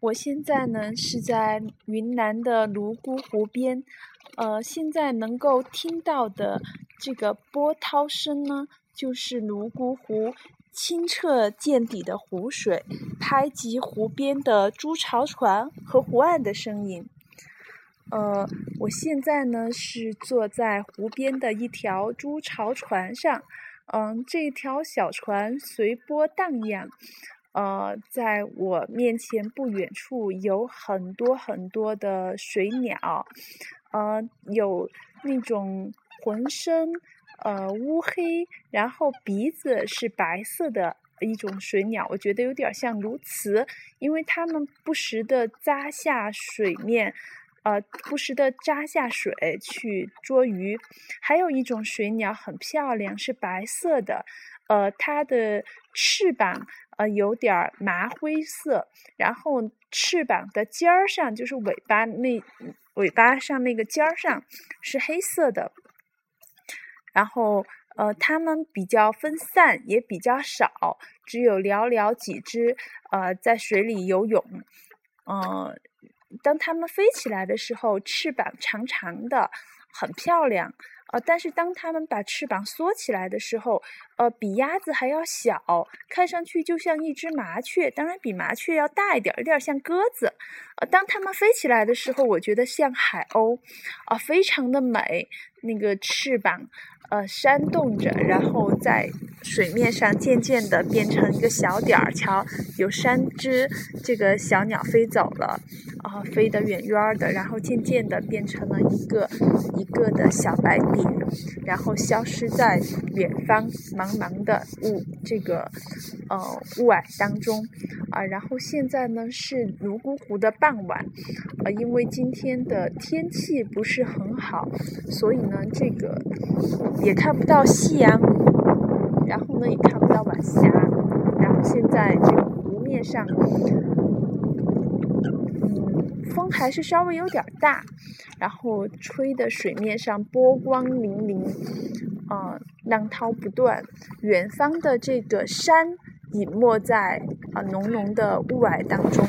我现在呢是在云南的泸沽湖边，呃，现在能够听到的这个波涛声呢，就是泸沽湖清澈见底的湖水拍击湖边的朱巢船和湖岸的声音。呃，我现在呢是坐在湖边的一条朱巢船上，嗯，这条小船随波荡漾。呃，在我面前不远处有很多很多的水鸟，呃，有那种浑身呃乌黑，然后鼻子是白色的一种水鸟，我觉得有点像鸬鹚，因为它们不时的扎下水面，呃，不时的扎下水去捉鱼。还有一种水鸟很漂亮，是白色的，呃，它的翅膀。呃，有点麻灰色，然后翅膀的尖儿上，就是尾巴那尾巴上那个尖儿上是黑色的。然后，呃，它们比较分散，也比较少，只有寥寥几只，呃，在水里游泳。嗯，当它们飞起来的时候，翅膀长长的，很漂亮。呃，但是当它们把翅膀缩起来的时候，呃，比鸭子还要小，看上去就像一只麻雀，当然比麻雀要大一点，有点像鸽子。呃，当它们飞起来的时候，我觉得像海鸥，啊，非常的美，那个翅膀。呃，扇动着，然后在水面上渐渐的变成一个小点儿。瞧，有三只这个小鸟飞走了，啊，飞得远远的，然后渐渐的变成了一个一个的小白点，然后消失在远方茫茫的雾这个呃雾霭当中。啊，然后现在呢是泸沽湖的傍晚，呃，因为今天的天气不是很好，所以呢这个。也看不到夕阳，然后呢，也看不到晚霞，然后现在这个湖面上，嗯，风还是稍微有点大，然后吹的水面上波光粼粼，啊，浪涛不断，远方的这个山隐没在啊浓浓的雾霭当中。